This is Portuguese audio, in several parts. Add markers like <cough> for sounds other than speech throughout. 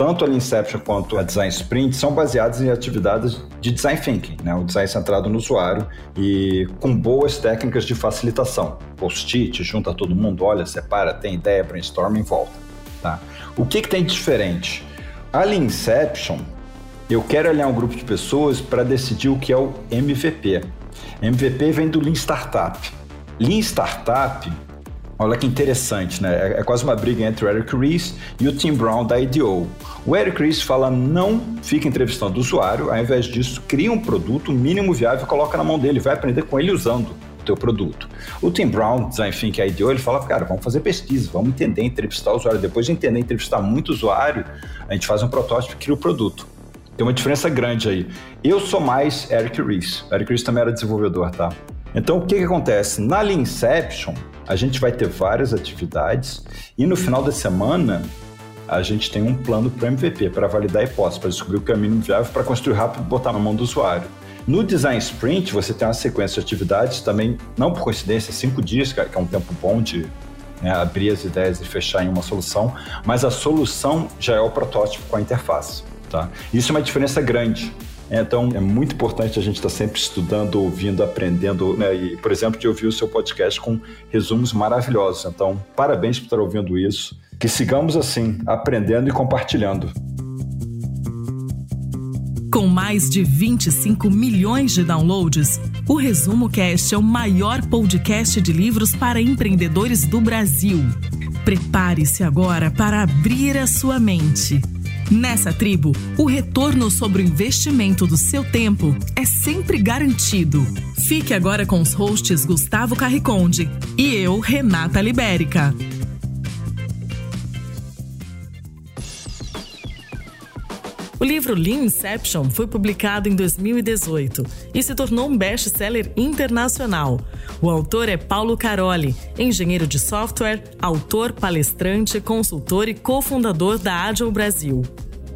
tanto a Inception quanto a Design Sprint são baseadas em atividades de design thinking, né? o design centrado no usuário e com boas técnicas de facilitação. Post-it, junta todo mundo, olha, separa, tem ideia, brainstorm em volta. Tá? O que, que tem de diferente? A Inception, eu quero alinhar um grupo de pessoas para decidir o que é o MVP. MVP vem do Lean Startup. Lean Startup Olha que interessante, né? É, é quase uma briga entre o Eric Ries e o Tim Brown da IDO. O Eric Ries fala não fica entrevistando o usuário, ao invés disso, cria um produto mínimo viável e coloca na mão dele, vai aprender com ele usando o teu produto. O Tim Brown, Design Think IDO, ele fala, cara, vamos fazer pesquisa, vamos entender, entrevistar o usuário. Depois de entender, entrevistar muito usuário, a gente faz um protótipo e cria o produto. Tem uma diferença grande aí. Eu sou mais Eric Ries. Eric Ries também era desenvolvedor, tá? Então, o que, que acontece? Na Leanception, a gente vai ter várias atividades e no final da semana a gente tem um plano para MVP, para validar a hipótese, para descobrir o caminho viável para construir rápido e botar na mão do usuário. No Design Sprint, você tem uma sequência de atividades também, não por coincidência, cinco dias, que é um tempo bom de né, abrir as ideias e fechar em uma solução, mas a solução já é o protótipo com a interface. Tá? Isso é uma diferença grande. Então, é muito importante a gente estar tá sempre estudando, ouvindo, aprendendo, né? E, por exemplo, de ouvir o seu podcast com resumos maravilhosos. Então, parabéns por estar ouvindo isso. Que sigamos assim, aprendendo e compartilhando. Com mais de 25 milhões de downloads, o Resumo Cast é o maior podcast de livros para empreendedores do Brasil. Prepare-se agora para abrir a sua mente Nessa tribo, o retorno sobre o investimento do seu tempo é sempre garantido. Fique agora com os hosts Gustavo Carriconde e eu, Renata Libérica. O livro Lean Inception foi publicado em 2018 e se tornou um best-seller internacional. O autor é Paulo Caroli, engenheiro de software, autor, palestrante, consultor e cofundador da Agile Brasil.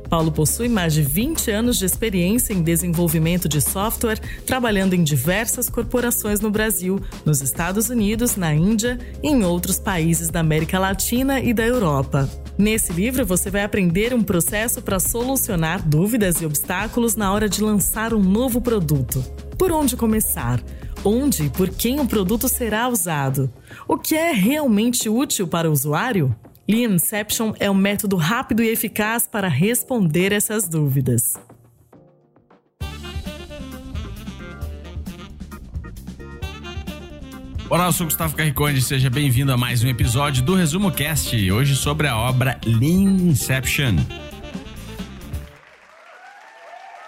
Paulo possui mais de 20 anos de experiência em desenvolvimento de software, trabalhando em diversas corporações no Brasil, nos Estados Unidos, na Índia e em outros países da América Latina e da Europa. Nesse livro, você vai aprender um processo para solucionar dúvidas e obstáculos na hora de lançar um novo produto. Por onde começar? Onde e por quem o produto será usado? O que é realmente útil para o usuário? Leanception é um método rápido e eficaz para responder essas dúvidas. Olá, eu sou Gustavo Carriconde, seja bem-vindo a mais um episódio do Resumo Cast, hoje sobre a obra Leanception.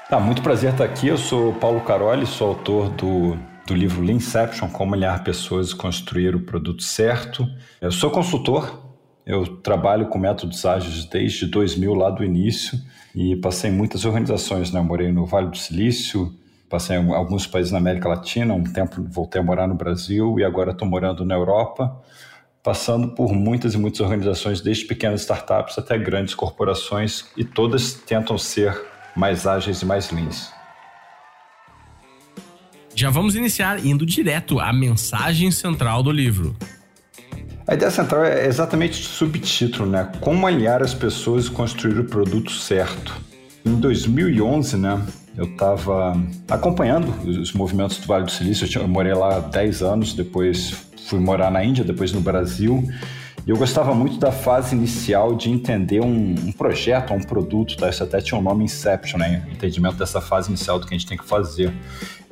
Tá, muito prazer estar aqui. Eu sou Paulo Caroli, sou autor do, do livro Leanception, Como Olhar Pessoas e Construir o Produto Certo. Eu sou consultor eu trabalho com métodos ágeis desde 2000, lá do início, e passei em muitas organizações. Né? Eu morei no Vale do Silício, passei em alguns países na América Latina, um tempo voltei a morar no Brasil e agora estou morando na Europa, passando por muitas e muitas organizações, desde pequenas startups até grandes corporações, e todas tentam ser mais ágeis e mais leans. Já vamos iniciar indo direto à mensagem central do livro. A ideia central é exatamente o subtítulo, né? Como aliar as pessoas e construir o produto certo. Em 2011, né, eu estava acompanhando os movimentos do Vale do Silício. Eu, morei lá há 10 anos, depois fui morar na Índia, depois no Brasil. E eu gostava muito da fase inicial de entender um, um projeto, um produto, tá? Isso até tinha um nome Inception, né? Entendimento dessa fase inicial do que a gente tem que fazer.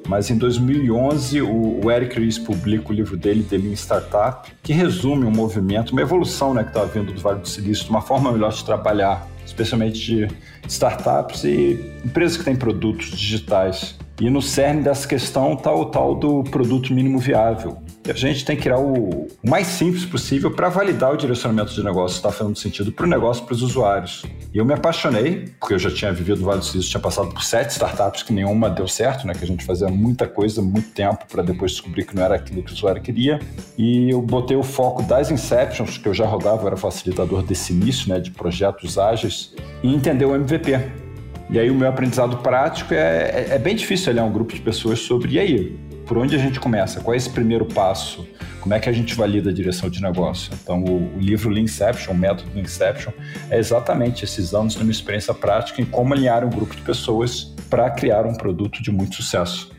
Mas em 2011, o, Eric Ries publica o livro dele, The Lean Startup, que resume um movimento, uma evolução né, que está vindo do Vale do Silício, uma forma melhor de trabalhar, especialmente de startups e empresas que têm produtos digitais. E no cerne dessa questão está o tal do produto mínimo viável, a gente tem que criar o, mais simples possível para validar o direcionamento de negócio, está fazendo sentido para o negócio e para os usuários. E eu me apaixonei, porque eu já tinha vivido no Vale do Silício, tinha passado por sete startups que nenhuma deu certo, né? Que a gente fazia muita coisa, muito tempo para depois descobrir que não era aquilo que o usuário queria. E eu botei o foco das Inceptions, que eu já rodava, eu era facilitador desse início, né? De projetos ágeis, e entender o MVP. E aí o meu aprendizado prático é, é, é bem difícil olhar um grupo de pessoas sobre, e aí, por onde a gente começa? Qual é esse primeiro passo? Como é que a gente valida a direção de negócio? Então, o, o livro Leanception, o método Leanception, é exatamente esses anos de uma experiência prática em como alinhar um grupo de pessoas para criar um produto de muito sucesso.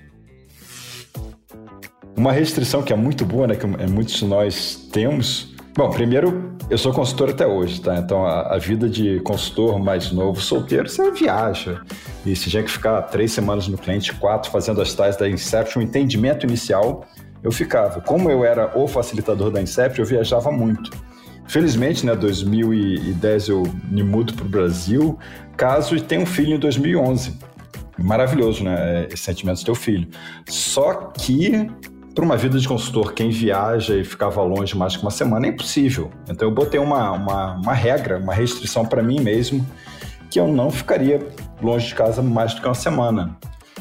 Uma restrição que é muito boa, né, que muitos de nós temos. Bom, primeiro, eu sou consultor até hoje, tá? Então, a, a vida de consultor mais novo, solteiro, você viaja. E se tinha que ficar três semanas no cliente, quatro, fazendo as tais da Inception, o entendimento inicial, eu ficava. Como eu era o facilitador da Inception, eu viajava muito. Felizmente, né, 2010 eu me mudo para o Brasil, caso e tenho um filho em 2011. Maravilhoso, né, esse sentimento de ter o filho. Só que para uma vida de consultor, quem viaja e ficava longe mais que uma semana é impossível. Então eu botei uma, uma, uma regra, uma restrição para mim mesmo, que eu não ficaria longe de casa mais do que uma semana.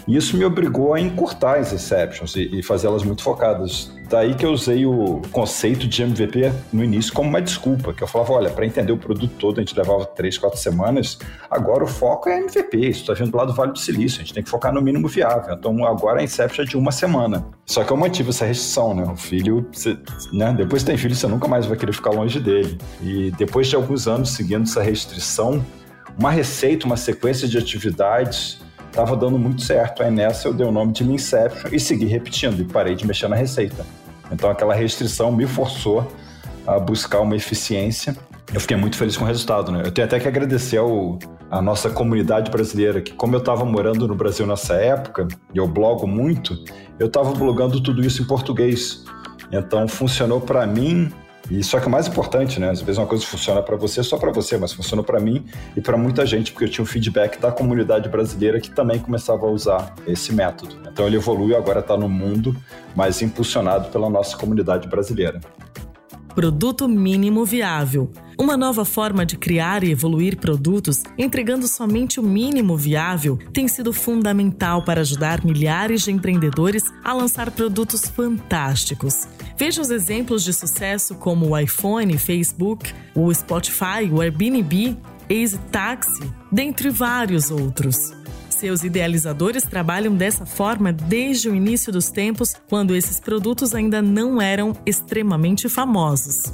E isso me obrigou a encurtar as exceptions e, e fazê-las muito focadas. Daí que eu usei o conceito de MVP no início como uma desculpa, que eu falava, olha, para entender o produto todo a gente levava três, quatro semanas, agora o foco é MVP, isso está vindo lá do Vale do Silício, a gente tem que focar no mínimo viável. Então agora a Inception é de uma semana. Só que eu mantive essa restrição, né? O filho, você, né? depois que tem filho, você nunca mais vai querer ficar longe dele. E depois de alguns anos seguindo essa restrição, uma receita, uma sequência de atividades estava dando muito certo. Aí nessa eu dei o nome de Inception e segui repetindo e parei de mexer na receita. Então aquela restrição me forçou a buscar uma eficiência. Eu fiquei muito feliz com o resultado, né? Eu tenho até que agradecer ao, a nossa comunidade brasileira, que como eu estava morando no Brasil nessa época, e eu blogo muito, eu estava blogando tudo isso em português. Então funcionou para mim e só que o mais importante, né? Às vezes uma coisa funciona para você só para você, mas funcionou para mim e para muita gente, porque eu tinha um feedback da comunidade brasileira que também começava a usar esse método. Então ele evoluiu, agora está no mundo, mas impulsionado pela nossa comunidade brasileira. Produto mínimo viável. Uma nova forma de criar e evoluir produtos, entregando somente o mínimo viável, tem sido fundamental para ajudar milhares de empreendedores a lançar produtos fantásticos. Veja os exemplos de sucesso como o iPhone, Facebook, o Spotify, o Airbnb, Easy Taxi, dentre vários outros. Seus idealizadores trabalham dessa forma desde o início dos tempos, quando esses produtos ainda não eram extremamente famosos.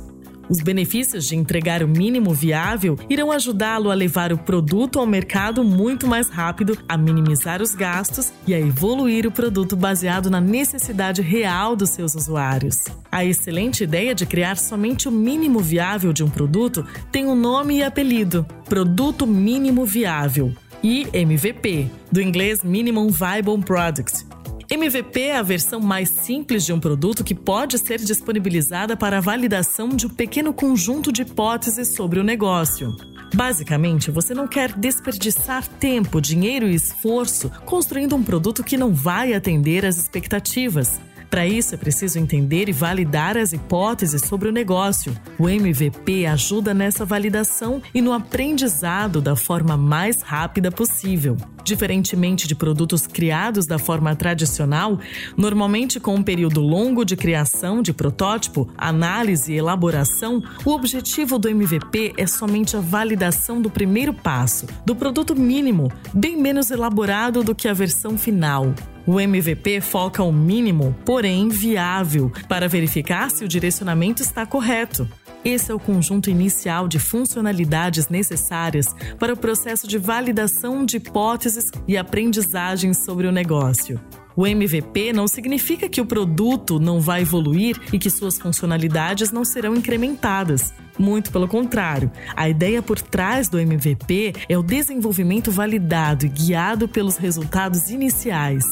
Os benefícios de entregar o mínimo viável irão ajudá-lo a levar o produto ao mercado muito mais rápido, a minimizar os gastos e a evoluir o produto baseado na necessidade real dos seus usuários. A excelente ideia de criar somente o mínimo viável de um produto tem um nome e apelido: Produto Mínimo Viável. E MVP, do inglês Minimum Viable Product, MVP é a versão mais simples de um produto que pode ser disponibilizada para a validação de um pequeno conjunto de hipóteses sobre o negócio. Basicamente, você não quer desperdiçar tempo, dinheiro e esforço construindo um produto que não vai atender às expectativas. Para isso, é preciso entender e validar as hipóteses sobre o negócio. O MVP ajuda nessa validação e no aprendizado da forma mais rápida possível. Diferentemente de produtos criados da forma tradicional, normalmente com um período longo de criação de protótipo, análise e elaboração, o objetivo do MVP é somente a validação do primeiro passo, do produto mínimo, bem menos elaborado do que a versão final. O MVP foca o mínimo, porém viável, para verificar se o direcionamento está correto. Esse é o conjunto inicial de funcionalidades necessárias para o processo de validação de hipóteses e aprendizagem sobre o negócio. O MVP não significa que o produto não vai evoluir e que suas funcionalidades não serão incrementadas. Muito pelo contrário, a ideia por trás do MVP é o desenvolvimento validado e guiado pelos resultados iniciais.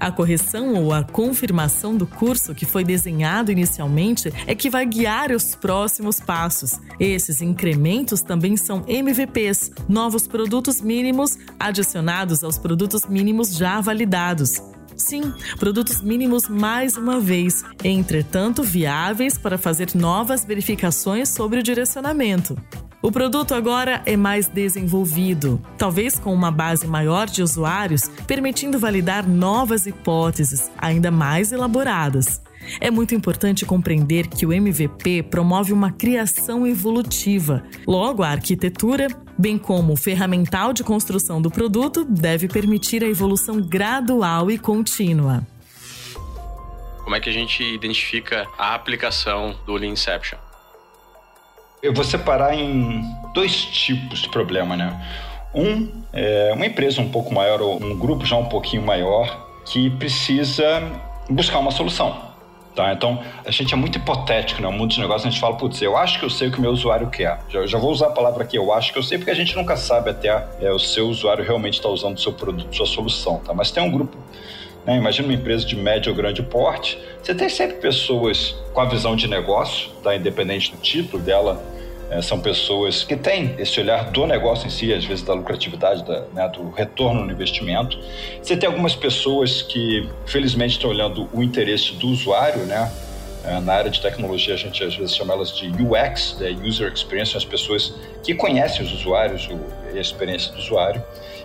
A correção ou a confirmação do curso que foi desenhado inicialmente é que vai guiar os próximos passos. Esses incrementos também são MVPs, novos produtos mínimos adicionados aos produtos mínimos já validados. Sim, produtos mínimos mais uma vez, entretanto viáveis para fazer novas verificações sobre o direcionamento. O produto agora é mais desenvolvido, talvez com uma base maior de usuários, permitindo validar novas hipóteses ainda mais elaboradas. É muito importante compreender que o MVP promove uma criação evolutiva. Logo, a arquitetura, bem como o ferramental de construção do produto, deve permitir a evolução gradual e contínua. Como é que a gente identifica a aplicação do Lean Inception? Eu vou separar em dois tipos de problema, né? Um é uma empresa um pouco maior ou um grupo já um pouquinho maior que precisa buscar uma solução. Tá? Então, a gente é muito hipotético, né? O mundo de negócios a gente fala, putz, eu acho que eu sei o que o meu usuário quer. Já, já vou usar a palavra aqui, eu acho que eu sei, porque a gente nunca sabe até é, o seu usuário realmente está usando o seu produto, sua solução. Tá? Mas tem um grupo né? Imagina uma empresa de médio ou grande porte, você tem sempre pessoas com a visão de negócio, tá? independente do título dela, é, são pessoas que têm esse olhar do negócio em si, às vezes da lucratividade, da, né, do retorno no investimento. Você tem algumas pessoas que, felizmente, estão olhando o interesse do usuário, né? É, na área de tecnologia, a gente às vezes chama elas de UX, né, User Experience, são as pessoas que conhecem os usuários a experiência do usuário.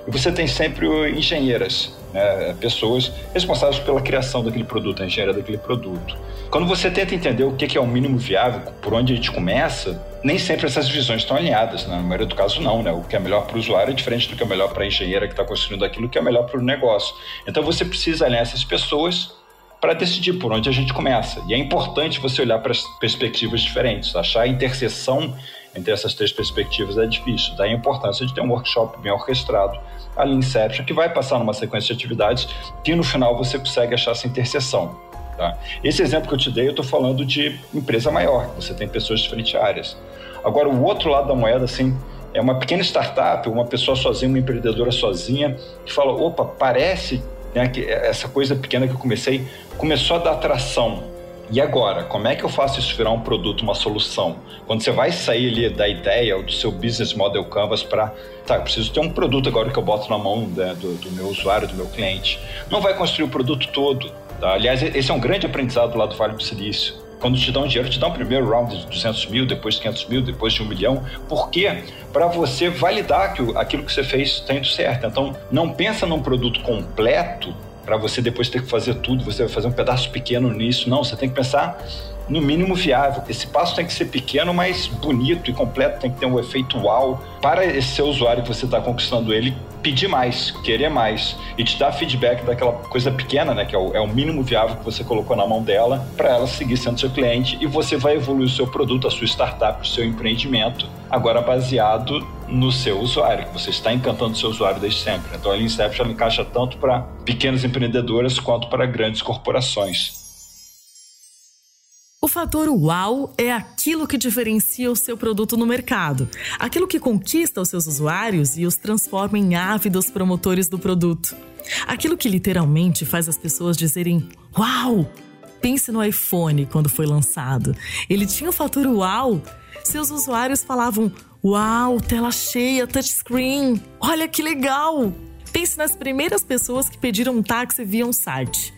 E você tem sempre engenheiras, né, pessoas responsáveis pela criação daquele produto, a engenharia daquele produto. Quando você tenta entender o que é o mínimo viável, por onde a gente começa, nem sempre essas visões estão alinhadas. Né? Na maioria do caso, não. Né? O que é melhor para o usuário é diferente do que é melhor para a engenheira que está construindo aquilo que é melhor para o negócio. Então você precisa alinhar essas pessoas para decidir por onde a gente começa. E é importante você olhar para as perspectivas diferentes, achar a interseção entre essas três perspectivas é difícil. Daí a importância de ter um workshop bem orquestrado, a Lean Inception, que vai passar numa sequência de atividades que no final você consegue achar essa interseção. Tá? Esse exemplo que eu te dei, eu estou falando de empresa maior, você tem pessoas de diferentes áreas. Agora, o outro lado da moeda, assim, é uma pequena startup, uma pessoa sozinha, uma empreendedora sozinha, que fala: opa, parece né, que essa coisa pequena que eu comecei começou a dar atração e agora, como é que eu faço isso virar um produto, uma solução? Quando você vai sair ali da ideia ou do seu business model canvas para, tá, eu preciso ter um produto agora que eu boto na mão né, do, do, meu usuário, do meu cliente. Não vai construir o produto todo. Tá? Aliás, esse é um grande aprendizado lá do Vale do Silício. Quando te dão dinheiro, te dão primeiro round de 200 mil, depois de 500 mil, depois de um milhão. Por quê? Para você validar que aquilo que você fez está indo certo. Então, não pensa num produto completo para você depois ter que fazer tudo, você vai fazer um pedaço pequeno nisso. Não, você tem que pensar no mínimo viável. Esse passo tem que ser pequeno, mas bonito e completo, tem que ter um efeito uau para esse seu usuário que você está conquistando ele pedir mais, querer mais e te dar feedback daquela coisa pequena, né, que é o, é o mínimo viável que você colocou na mão dela, para ela seguir sendo seu cliente e você vai evoluir o seu produto, a sua startup, o seu empreendimento, agora baseado no seu usuário, que você está encantando o seu usuário desde sempre. Então a Lean Inception encaixa tanto para pequenas empreendedoras quanto para grandes corporações. O fator uau é aquilo que diferencia o seu produto no mercado, aquilo que conquista os seus usuários e os transforma em ávidos promotores do produto. Aquilo que literalmente faz as pessoas dizerem uau! Pense no iPhone quando foi lançado. Ele tinha o fator uau. Seus usuários falavam: Uau, tela cheia, touchscreen! Olha que legal! Pense nas primeiras pessoas que pediram um táxi via um site.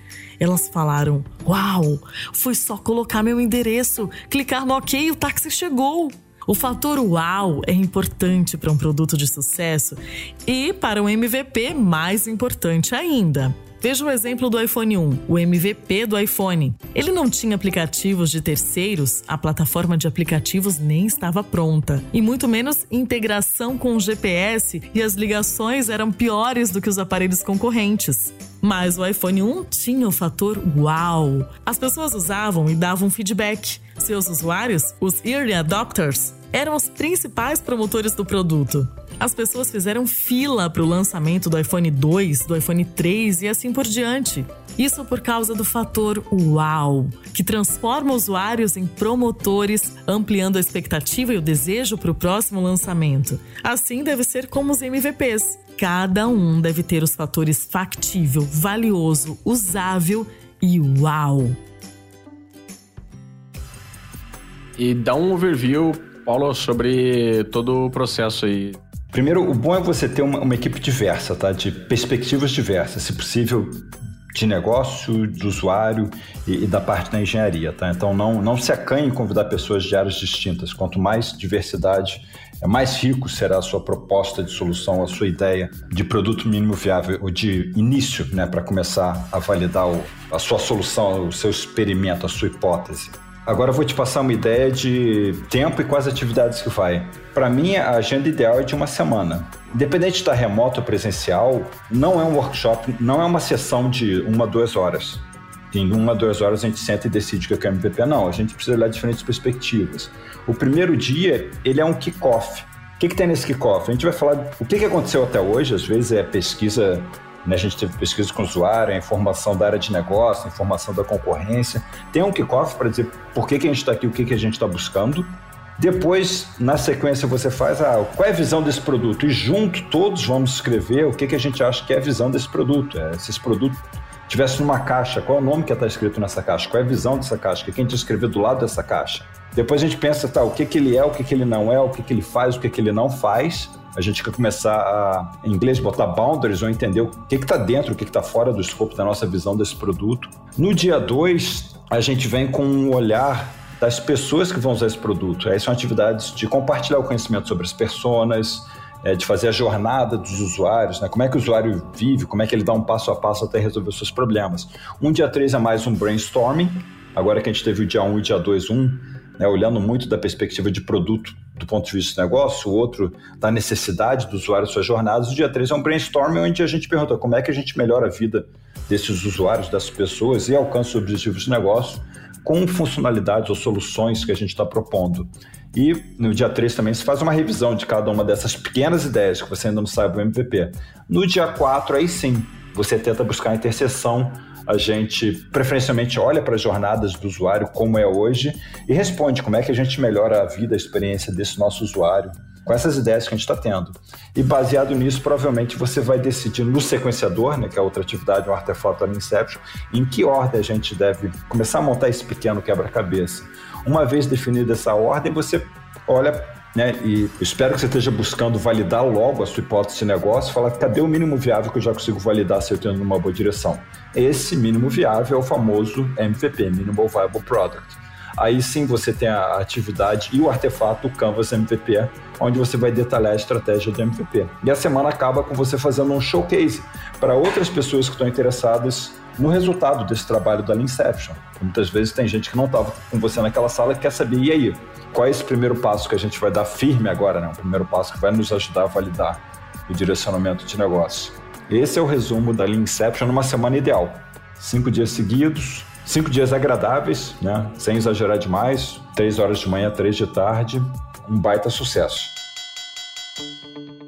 Elas falaram: Uau, foi só colocar meu endereço, clicar no OK e o táxi chegou. O fator uau é importante para um produto de sucesso e para um MVP mais importante ainda. Veja o exemplo do iPhone 1, o MVP do iPhone. Ele não tinha aplicativos de terceiros, a plataforma de aplicativos nem estava pronta, e muito menos integração com o GPS, e as ligações eram piores do que os aparelhos concorrentes. Mas o iPhone 1 tinha o fator uau. As pessoas usavam e davam feedback. Seus usuários, os early adopters, eram os principais promotores do produto. As pessoas fizeram fila para o lançamento do iPhone 2, do iPhone 3 e assim por diante. Isso por causa do fator uau, que transforma usuários em promotores, ampliando a expectativa e o desejo para o próximo lançamento. Assim deve ser como os MVPs. Cada um deve ter os fatores factível, valioso, usável e uau. E dá um overview Paulo, sobre todo o processo aí. Primeiro, o bom é você ter uma, uma equipe diversa, tá? De perspectivas diversas, se possível de negócio, do usuário e, e, da parte da engenharia, tá? Então não, não se acanhe em convidar pessoas de áreas distintas. Quanto mais diversidade, é mais rico será a sua proposta de solução, a sua ideia de produto mínimo viável ou de início, né, para começar a validar o, a sua solução, o seu experimento, a sua hipótese. Agora eu vou te passar uma ideia de tempo e quais atividades que vai. Para mim, a agenda ideal é de uma semana. Independente de estar remoto ou presencial, não é um workshop, não é uma sessão de uma, duas horas. em uma, duas horas a gente senta e decide que é MVP. Não, a gente precisa olhar diferentes perspectivas. O primeiro dia, ele é um kickoff. O que, que tem nesse kickoff? A gente vai falar o que, que aconteceu até hoje, às vezes é pesquisa né? A gente teve pesquisa com o usuário, informação da área de negócio, informação da concorrência. Tem um kickoff para dizer por que, que a gente está aqui, o que, que a gente está buscando. Depois, na sequência, você faz a, qual é a visão desse produto e junto todos vamos escrever o que, que a gente acha que é a visão desse produto. É, se esse produto tivesse numa caixa, qual é o nome que está escrito nessa caixa? Qual é a visão dessa caixa? O que a gente escrever do lado dessa caixa? Depois a gente pensa, tá, o que, que ele é, o que, que ele não é, o que, que ele faz, o que, que ele não faz a gente quer começar a, em inglês, botar boundaries ou entender o que está dentro, o que está fora do escopo da nossa visão desse produto. No dia 2, a gente vem com um olhar das pessoas que vão usar esse produto. Aí são atividades de compartilhar o conhecimento sobre as pessoas, é, de fazer a jornada dos usuários, né? como é que o usuário vive, como é que ele dá um passo a passo até resolver os seus problemas. Um dia 3 é mais um brainstorming, agora que a gente teve o dia 1 um e o dia 2, um, né, olhando muito da perspectiva de produto do ponto de vista do negócio, o outro da necessidade do usuário, suas jornadas. O dia 3 é um brainstorming onde a gente pergunta como é que a gente melhora a vida desses usuários, dessas pessoas e alcança os objetivos de negócio com funcionalidades ou soluções que a gente está propondo. E no dia 3 também se faz uma revisão de cada uma dessas pequenas ideias que você ainda não sabe o MVP. No dia 4, aí sim, você tenta buscar a interseção a gente preferencialmente olha para as jornadas do usuário como é hoje e responde como é que a gente melhora a vida, a experiência desse nosso usuário com essas ideias que a gente está tendo. E baseado nisso, provavelmente você vai decidir no sequenciador, né, que é outra atividade, um artefato da Inception, em que ordem a gente deve começar a montar esse pequeno quebra-cabeça. Uma vez definida essa ordem, você olha né? E espero que você esteja buscando validar logo a sua hipótese de negócio, falar cadê o mínimo viável que eu já consigo validar se eu estou indo numa boa direção. Esse mínimo viável é o famoso MVP, Minimal Viable Product. Aí sim você tem a atividade e o artefato, o Canvas MVP, onde você vai detalhar a estratégia do MVP. E a semana acaba com você fazendo um showcase para outras pessoas que estão interessadas no resultado desse trabalho da Inception. Muitas vezes tem gente que não estava com você naquela sala e quer saber, e aí, qual é esse primeiro passo que a gente vai dar firme agora, né? O primeiro passo que vai nos ajudar a validar o direcionamento de negócio. Esse é o resumo da Lean Inception numa semana ideal. Cinco dias seguidos, cinco dias agradáveis, né? Sem exagerar demais, três horas de manhã, três de tarde, um baita sucesso.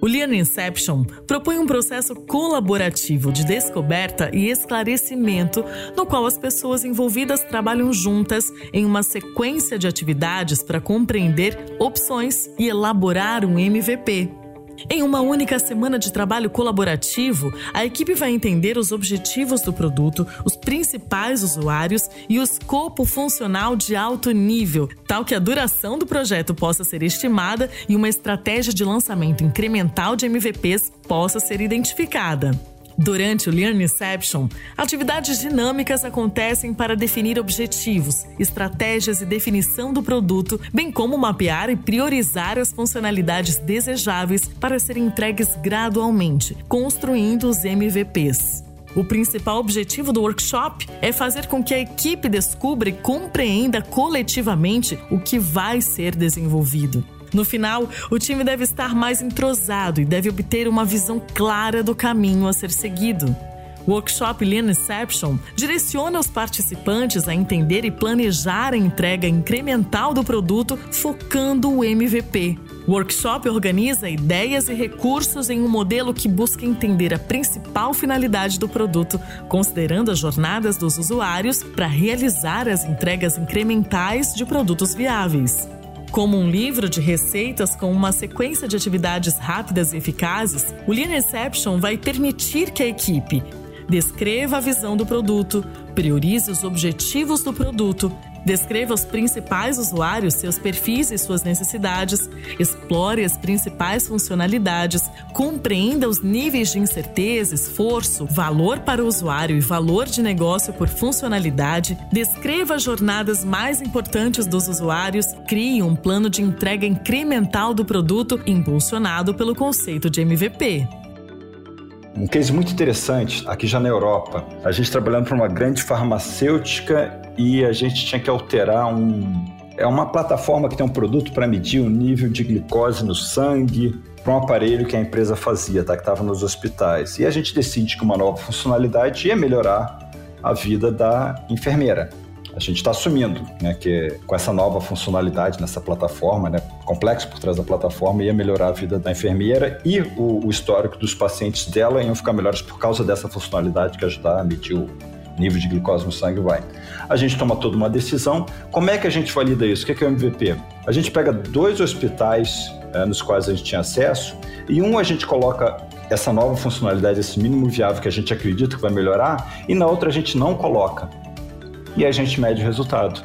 O Lean Inception propõe um processo colaborativo de descoberta e esclarecimento, no qual as pessoas envolvidas trabalham juntas em uma sequência de atividades para compreender opções e elaborar um MVP. Em uma única semana de trabalho colaborativo, a equipe vai entender os objetivos do produto, os principais usuários e o escopo funcional de alto nível, tal que a duração do projeto possa ser estimada e uma estratégia de lançamento incremental de MVPs possa ser identificada. Durante o Learn Inception, atividades dinâmicas acontecem para definir objetivos, estratégias e definição do produto, bem como mapear e priorizar as funcionalidades desejáveis para serem entregues gradualmente, construindo os MVPs. O principal objetivo do workshop é fazer com que a equipe descubra e compreenda coletivamente o que vai ser desenvolvido. No final, o time deve estar mais entrosado e deve obter uma visão clara do caminho a ser seguido. O workshop Lean Inception direciona os participantes a entender e planejar a entrega incremental do produto, focando o MVP. O workshop organiza ideias e recursos em um modelo que busca entender a principal finalidade do produto, considerando as jornadas dos usuários para realizar as entregas incrementais de produtos viáveis. Como um livro de receitas com uma sequência de atividades rápidas e eficazes, o Lean Inception vai permitir que a equipe descreva a visão do produto, priorize os objetivos do produto, Descreva os principais usuários, seus perfis e suas necessidades, explore as principais funcionalidades, compreenda os níveis de incerteza, esforço, valor para o usuário e valor de negócio por funcionalidade, descreva as jornadas mais importantes dos usuários, crie um plano de entrega incremental do produto impulsionado pelo conceito de MVP. Um case muito interessante, aqui já na Europa, a gente trabalhando para uma grande farmacêutica e a gente tinha que alterar um. É uma plataforma que tem um produto para medir o nível de glicose no sangue para um aparelho que a empresa fazia, tá? que estava nos hospitais. E a gente decide que uma nova funcionalidade ia melhorar a vida da enfermeira. A gente está assumindo né, que com essa nova funcionalidade nessa plataforma, né, complexo por trás da plataforma, ia melhorar a vida da enfermeira e o, o histórico dos pacientes dela iam ficar melhores por causa dessa funcionalidade que ajudar a medir o nível de glicose no sangue vai. A gente toma toda uma decisão. Como é que a gente valida isso? O que é, o MVP? A gente pega dois hospitais é, nos quais a gente tinha acesso e um a gente coloca essa nova funcionalidade, esse mínimo viável que a gente acredita que vai melhorar, e na outra a gente não coloca e a gente mede o resultado.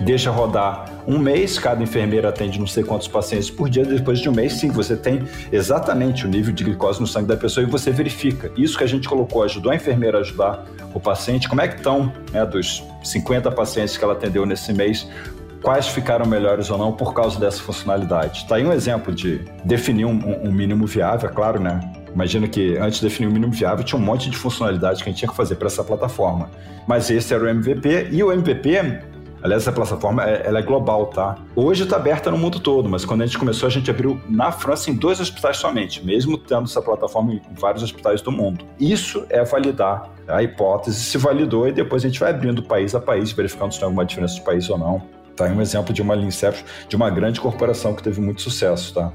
Deixa rodar um mês, cada enfermeira atende não sei quantos pacientes por dia. Depois de um mês, sim, você tem exatamente o nível de glicose no sangue da pessoa e você verifica. Isso que a gente colocou ajudou a enfermeira a ajudar o paciente. Como é que estão né, dos 50 pacientes que ela atendeu nesse mês? Quais ficaram melhores ou não por causa dessa funcionalidade? Está aí um exemplo de definir um, um mínimo viável, é claro, né? Imagina que antes de definir o mínimo viável tinha um monte de funcionalidades que a gente tinha que fazer para essa plataforma. Mas esse era o MVP e o MVP, aliás, essa plataforma ela é global, tá? Hoje está aberta no mundo todo, mas quando a gente começou a gente abriu na França em dois hospitais somente, mesmo tendo essa plataforma em vários hospitais do mundo. Isso é validar a hipótese, se validou e depois a gente vai abrindo país a país, verificando se tem alguma diferença de país ou não. Tá aí um exemplo de uma Lean de uma grande corporação que teve muito sucesso, tá?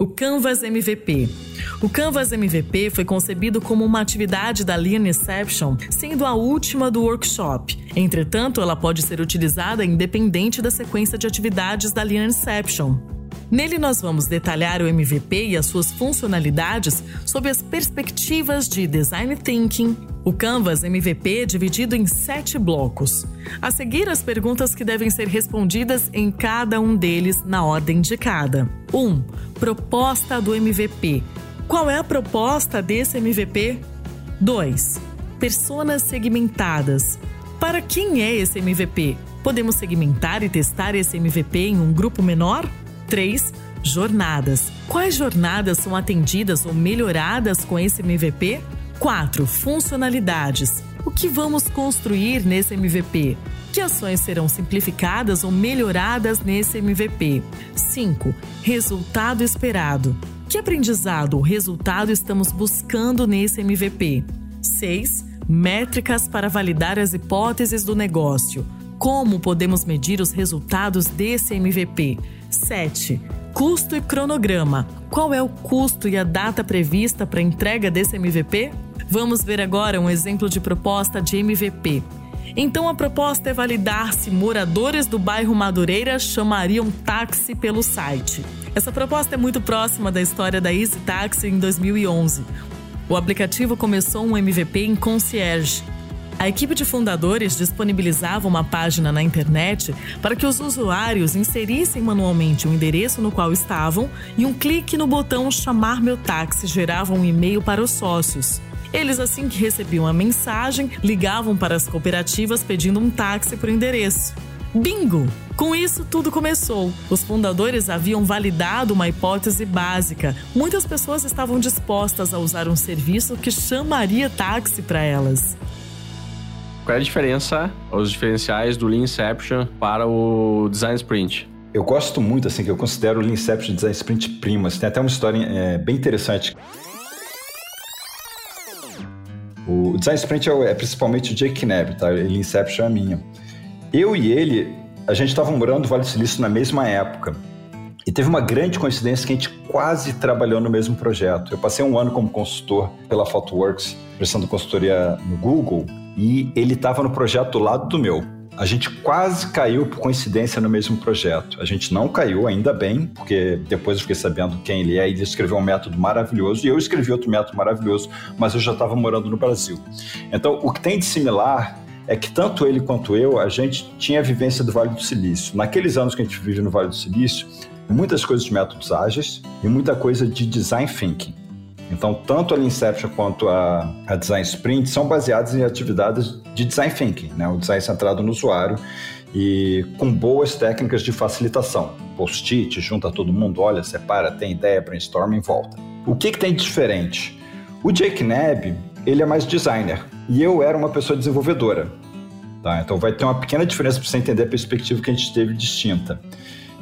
O Canvas MVP. O Canvas MVP foi concebido como uma atividade da Lean Inception, sendo a última do workshop. Entretanto, ela pode ser utilizada independente da sequência de atividades da Lean Inception. Nele, nós vamos detalhar o MVP e as suas funcionalidades sob as perspectivas de Design Thinking, o Canvas MVP é dividido em sete blocos. A seguir, as perguntas que devem ser respondidas em cada um deles na ordem indicada. 1. Um, proposta do MVP. Qual é a proposta desse MVP? 2. Personas segmentadas. Para quem é esse MVP? Podemos segmentar e testar esse MVP em um grupo menor? 3. Jornadas. Quais jornadas são atendidas ou melhoradas com esse MVP? 4. Funcionalidades. O que vamos construir nesse MVP? Que ações serão simplificadas ou melhoradas nesse MVP? 5. Resultado esperado. Que aprendizado ou resultado estamos buscando nesse MVP? 6. Métricas para validar as hipóteses do negócio. Como podemos medir os resultados desse MVP? 7. Custo e cronograma. Qual é o custo e a data prevista para entrega desse MVP? Vamos ver agora um exemplo de proposta de MVP. Então a proposta é validar se moradores do bairro Madureira chamariam táxi pelo site. Essa proposta é muito próxima da história da Easy Taxi em 2011. O aplicativo começou um MVP em concierge. A equipe de fundadores disponibilizava uma página na internet para que os usuários inserissem manualmente o endereço no qual estavam e um clique no botão Chamar Meu Táxi gerava um e-mail para os sócios. Eles, assim que recebiam a mensagem, ligavam para as cooperativas pedindo um táxi por endereço. Bingo! Com isso, tudo começou. Os fundadores haviam validado uma hipótese básica. Muitas pessoas estavam dispostas a usar um serviço que chamaria táxi para elas. Qual é a diferença, os diferenciais do Lean Inception para o Design Sprint? Eu gosto muito, assim, que eu considero o Lean Inception Design Sprint primas. Tem até uma história é, bem interessante. O Design Sprint é, é principalmente o Jake Knapp, tá? Ele Inception é a minha. Eu e ele, a gente estava morando no Vale do Silício na mesma época. E teve uma grande coincidência que a gente quase trabalhou no mesmo projeto. Eu passei um ano como consultor pela Thoughtworks, prestando consultoria no Google, e ele estava no projeto do lado do meu a gente quase caiu por coincidência no mesmo projeto. A gente não caiu, ainda bem, porque depois eu fiquei sabendo quem ele é e ele escreveu um método maravilhoso e eu escrevi outro método maravilhoso, mas eu já estava morando no Brasil. Então, o que tem de similar é que tanto ele quanto eu, a gente tinha a vivência do Vale do Silício. Naqueles anos que a gente vive no Vale do Silício, muitas coisas de métodos ágeis e muita coisa de design thinking. Então, tanto a Inception quanto a, a, Design Sprint são baseadas em atividades de design thinking, né? o design centrado no usuário e com boas técnicas de facilitação. Post-it, junta todo mundo, olha, separa, tem ideia, brainstorming, volta. O que, que tem de diferente? O Jake Neb, ele é mais designer e eu era uma pessoa desenvolvedora. Tá? Então vai ter uma pequena diferença para você entender a perspectiva que a gente teve distinta.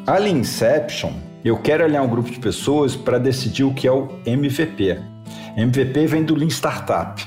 A Inception, eu quero alinhar um grupo de pessoas para decidir o que é o MVP. MVP vem do Lean Startup.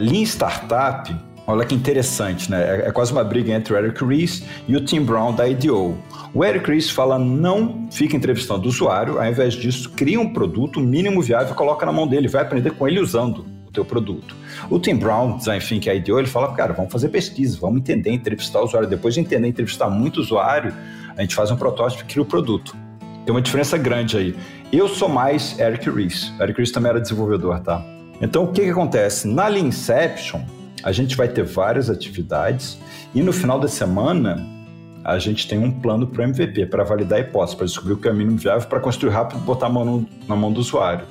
Lean Startup, olha que interessante, né? É, é quase uma briga entre o Eric Ries e o Tim Brown da IDEO. O Eric Ries fala não fica entrevistando o usuário, ao invés disso, cria um produto mínimo viável coloca na mão dele, vai aprender com ele usando o teu produto. O Tim Brown, Design Think é IDEO, ele fala, cara, vamos fazer pesquisa, vamos entender, entrevistar o usuário. Depois de entender, entrevistar muito usuário, a gente faz um protótipo e cria o produto. Tem uma diferença grande aí. Eu sou mais Eric Ries. Eric Ries também era desenvolvedor, tá? Então, o que, que acontece? Na Leanception, a gente vai ter várias atividades e no final da semana a gente tem um plano para o MVP, para validar a hipótese, para descobrir o que é o mínimo viável, para construir rápido e botar a mão no, na mão do usuário.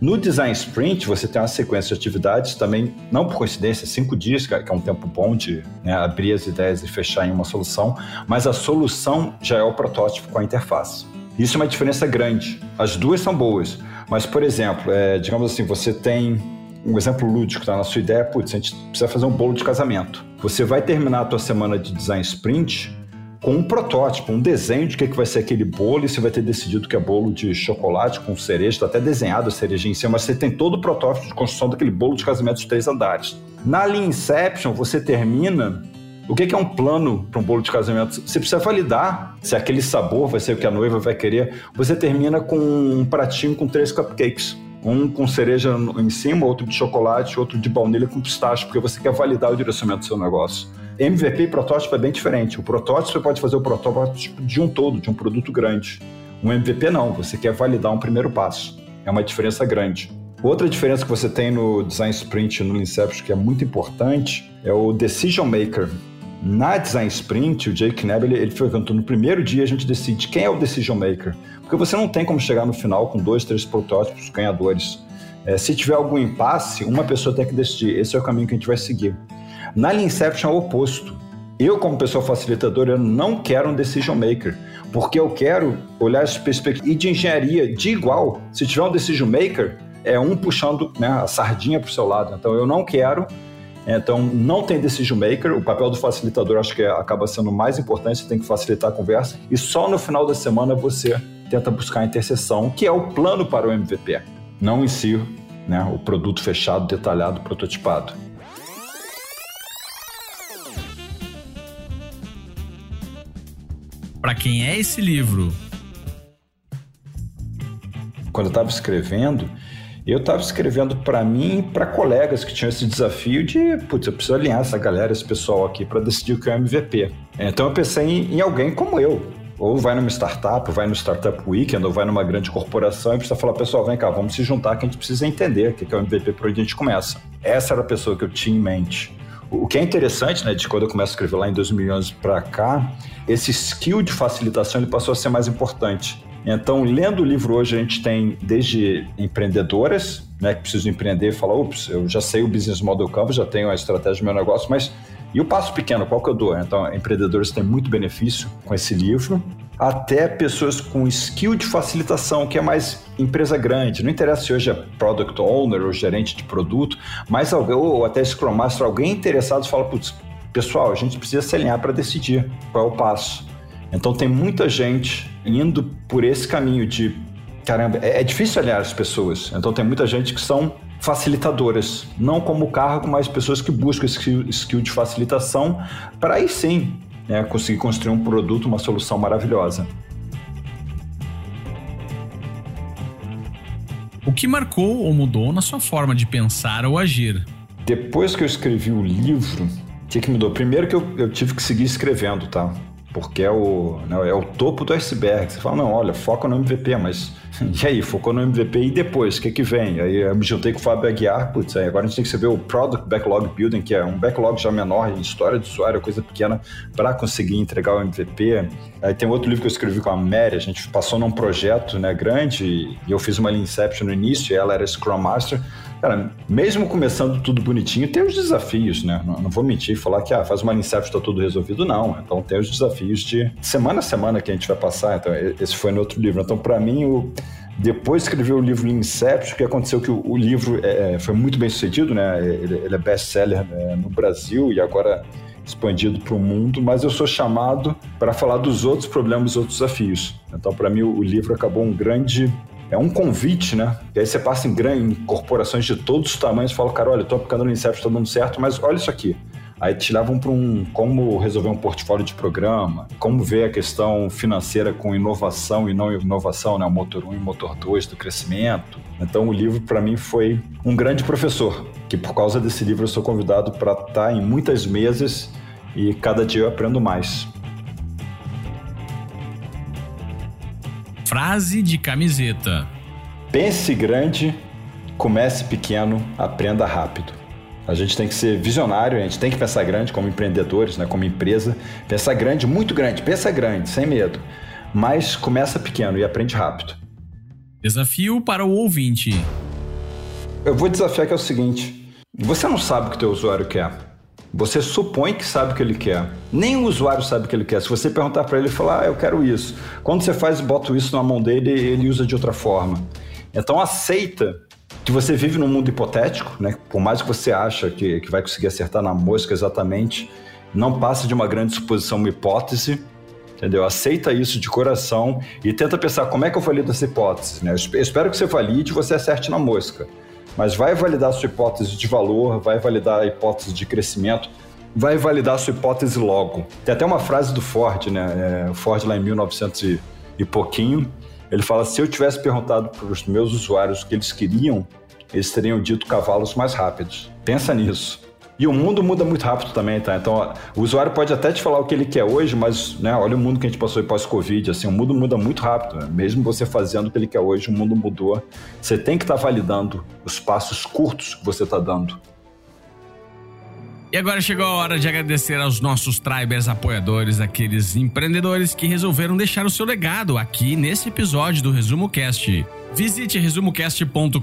No Design Sprint, você tem uma sequência de atividades também, não por coincidência, cinco dias, que é um tempo bom de né, abrir as ideias e fechar em uma solução, mas a solução já é o protótipo com a interface. Isso é uma diferença grande. As duas são boas, mas, por exemplo, é, digamos assim, você tem um exemplo lúdico, tá? Na sua ideia, putz, a gente precisa fazer um bolo de casamento. Você vai terminar a tua semana de design sprint com um protótipo, um desenho de que, é que vai ser aquele bolo, e você vai ter decidido que é bolo de chocolate com cereja, está até desenhado a cereja em cima, mas você tem todo o protótipo de construção daquele bolo de casamento de três andares. Na Lean Inception, você termina o que é um plano para um bolo de casamento? Você precisa validar se aquele sabor vai ser o que a noiva vai querer. Você termina com um pratinho com três cupcakes. Um com cereja em cima, outro de chocolate, outro de baunilha com pistache, porque você quer validar o direcionamento do seu negócio. MVP e protótipo é bem diferente. O protótipo você pode fazer o protótipo de um todo, de um produto grande. Um MVP não, você quer validar um primeiro passo. É uma diferença grande. Outra diferença que você tem no Design Sprint no Inception que é muito importante é o Decision Maker. Na Design Sprint, o Jake Kneb, ele, ele foi no primeiro dia a gente decide quem é o Decision Maker. Porque você não tem como chegar no final com dois, três protótipos ganhadores. É, se tiver algum impasse, uma pessoa tem que decidir. Esse é o caminho que a gente vai seguir. Na Leanception é o oposto. Eu, como pessoa facilitadora, eu não quero um decision maker, porque eu quero olhar essa perspectiva de engenharia de igual. Se tiver um decision maker, é um puxando né, a sardinha para o seu lado. Então, eu não quero. Então, não tem decision maker. O papel do facilitador acho que acaba sendo mais importante. Você tem que facilitar a conversa. E só no final da semana você tenta buscar a interseção, que é o plano para o MVP, não em si né, o produto fechado, detalhado, prototipado. Para quem é esse livro? Quando eu estava escrevendo, eu estava escrevendo para mim e para colegas que tinham esse desafio de, putz, eu preciso alinhar essa galera, esse pessoal aqui para decidir o que é o MVP. Então eu pensei em, em, alguém como eu. Ou vai numa startup, vai no Startup Weekend, ou vai numa grande corporação e precisa falar, pessoal, vem cá, vamos se juntar que a gente precisa entender o que é o MVP para onde a gente começa. Essa era a pessoa que eu tinha em mente. O que é interessante, né, de quando eu começo a escrever lá em 2011 para cá, esse skill de facilitação ele passou a ser mais importante. Então, lendo o livro hoje, a gente tem desde empreendedoras, né, que precisam empreender e falar, ups, eu já sei o business model canvas, já tenho a estratégia do meu negócio, mas e o passo pequeno, qual que eu dou? Então, empreendedores têm muito benefício com esse livro até pessoas com skill de facilitação, que é mais empresa grande. Não interessa se hoje é product owner ou gerente de produto, mas alguém, ou até Scrum Master, alguém interessado fala, putz, pessoal, a gente precisa se alinhar para decidir qual é o passo. Então tem muita gente indo por esse caminho de caramba, é, é difícil alinhar as pessoas. Então tem muita gente que são facilitadoras, não como cargo, mas pessoas que buscam skill, skill de facilitação para aí sim né, conseguir construir um produto, uma solução maravilhosa. O que marcou ou mudou na sua forma de pensar ou agir? Depois que eu escrevi o livro, o que, que mudou? Primeiro que eu, eu tive que seguir escrevendo, tá? Porque é o, né, é o topo do iceberg. Você fala, não, olha, foca no MVP, mas <laughs> e aí, focou no MVP e depois, o que que vem? Aí eu me juntei com o Fábio Aguiar, putz, aí agora a gente tem que saber o Product Backlog Building, que é um backlog já menor em história de usuário, coisa pequena, para conseguir entregar o MVP. Aí tem outro livro que eu escrevi com a Mary, a gente passou num projeto né, grande e eu fiz uma Inception no início, ela era Scrum Master, Cara, mesmo começando tudo bonitinho, tem os desafios, né? Não, não vou mentir e falar que ah, faz uma Inception está tudo resolvido, não. Então tem os desafios de semana a semana que a gente vai passar. Então, esse foi no outro livro. Então, para mim, o, depois de escrever o livro Inception, o que aconteceu que o, o livro é, é foi muito bem sucedido, né? Ele, ele é best-seller né, no Brasil e agora expandido para o mundo, mas eu sou chamado para falar dos outros problemas, outros desafios. Então, para mim, o livro acabou um grande é um convite, né? E aí você passa em, grande, em corporações de todos os tamanhos e fala, cara, olha, eu tô aplicando no Inception, tá dando certo, mas olha isso aqui. Aí te levam para um como resolver um portfólio de programa, como ver a questão financeira com inovação e não inovação, né? O motor 1 e o motor 2 do crescimento. Então o livro para mim foi um grande professor, que por causa desse livro eu sou convidado para estar tá em muitas mesas e cada dia eu aprendo mais. Frase de camiseta. Pense grande, comece pequeno, aprenda rápido. A gente tem que ser visionário, a gente tem que pensar grande como empreendedores, né, como empresa. Pensar grande, muito grande, pensa grande, sem medo. Mas começa pequeno e aprende rápido. Desafio para o ouvinte. Eu vou desafiar que é o seguinte: você não sabe o que o teu usuário quer. Você supõe que sabe o que ele quer. Nem o usuário sabe o que ele quer. Se você perguntar para ele, ele falar, ah, eu quero isso. Quando você faz, bota isso na mão dele, ele usa de outra forma. Então aceita que você vive num mundo hipotético, né? Por mais que você acha que, que vai conseguir acertar na mosca exatamente, não passa de uma grande suposição, uma hipótese, entendeu? Aceita isso de coração e tenta pensar como é que eu valido essa hipótese, né? Eu espero que você valide e você acerte na mosca, mas vai validar sua hipótese de valor, vai validar a hipótese de crescimento, vai validar sua hipótese logo. Tem até uma frase do Ford, né? É, o Ford lá em 1900 e, e pouquinho, ele fala: se eu tivesse perguntado para os meus usuários o que eles queriam, eles teriam dito cavalos mais rápidos. Pensa nisso. E o mundo muda muito rápido também, tá? Então, o usuário pode até te falar o que ele quer hoje, mas, né, olha o mundo que a gente passou pós-Covid, assim, o mundo muda muito rápido. Né? Mesmo você fazendo o que ele quer hoje, o mundo mudou. Você tem que estar tá validando os passos curtos que você está dando. E agora chegou a hora de agradecer aos nossos Tribers apoiadores, aqueles empreendedores que resolveram deixar o seu legado aqui nesse episódio do Resumo Cast. Visite resumocast.com.br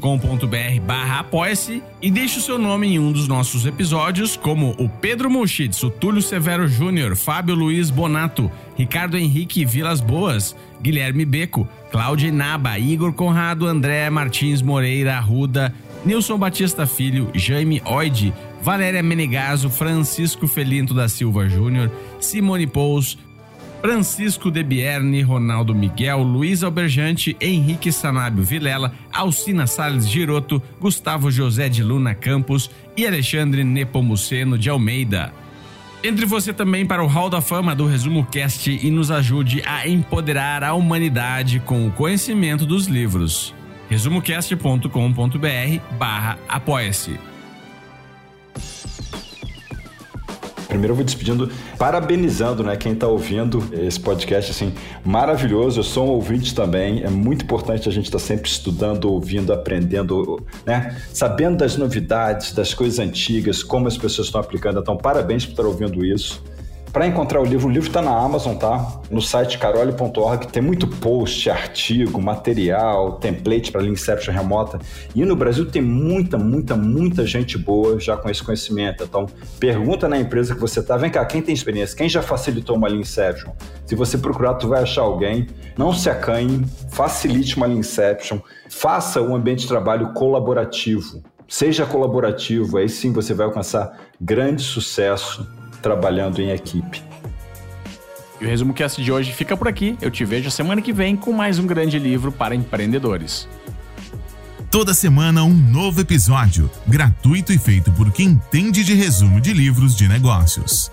barra apoia-se e deixe o seu nome em um dos nossos episódios, como o Pedro Muschitz, o Túlio Severo Júnior, Fábio Luiz Bonato, Ricardo Henrique Vilas Boas, Guilherme Beco, Cláudia Inaba, Igor Conrado, André Martins Moreira Arruda, Nilson Batista Filho, Jaime Oide, Valéria Menegaso, Francisco Felinto da Silva Júnior, Simone Pous, Francisco Debierne, Ronaldo Miguel, Luiz Alberjante, Henrique Sanábio Vilela, Alcina Salles Giroto, Gustavo José de Luna Campos e Alexandre Nepomuceno de Almeida. Entre você também para o Hall da Fama do Resumo Cast e nos ajude a empoderar a humanidade com o conhecimento dos livros resumocast.com.br barra apoia-se. Primeiro eu vou despedindo, parabenizando, né, quem está ouvindo esse podcast, assim, maravilhoso. Eu sou um ouvinte também. É muito importante a gente estar tá sempre estudando, ouvindo, aprendendo, né, sabendo das novidades, das coisas antigas, como as pessoas estão aplicando. Então, parabéns por estar ouvindo isso. Para encontrar o livro, o livro está na Amazon, tá? No site carole.org tem muito post, artigo, material, template para Inception remota. E no Brasil tem muita, muita, muita gente boa já com esse conhecimento. Então, pergunta na empresa que você está. Vem cá, quem tem experiência? Quem já facilitou uma Inception? Se você procurar, tu vai achar alguém. Não se acanhe, facilite uma Inception. Faça um ambiente de trabalho colaborativo. Seja colaborativo, aí sim você vai alcançar grande sucesso trabalhando em equipe. E o resumo cast de hoje fica por aqui. Eu te vejo semana que vem com mais um grande livro para empreendedores. Toda semana um novo episódio, gratuito e feito por quem entende de resumo de livros de negócios.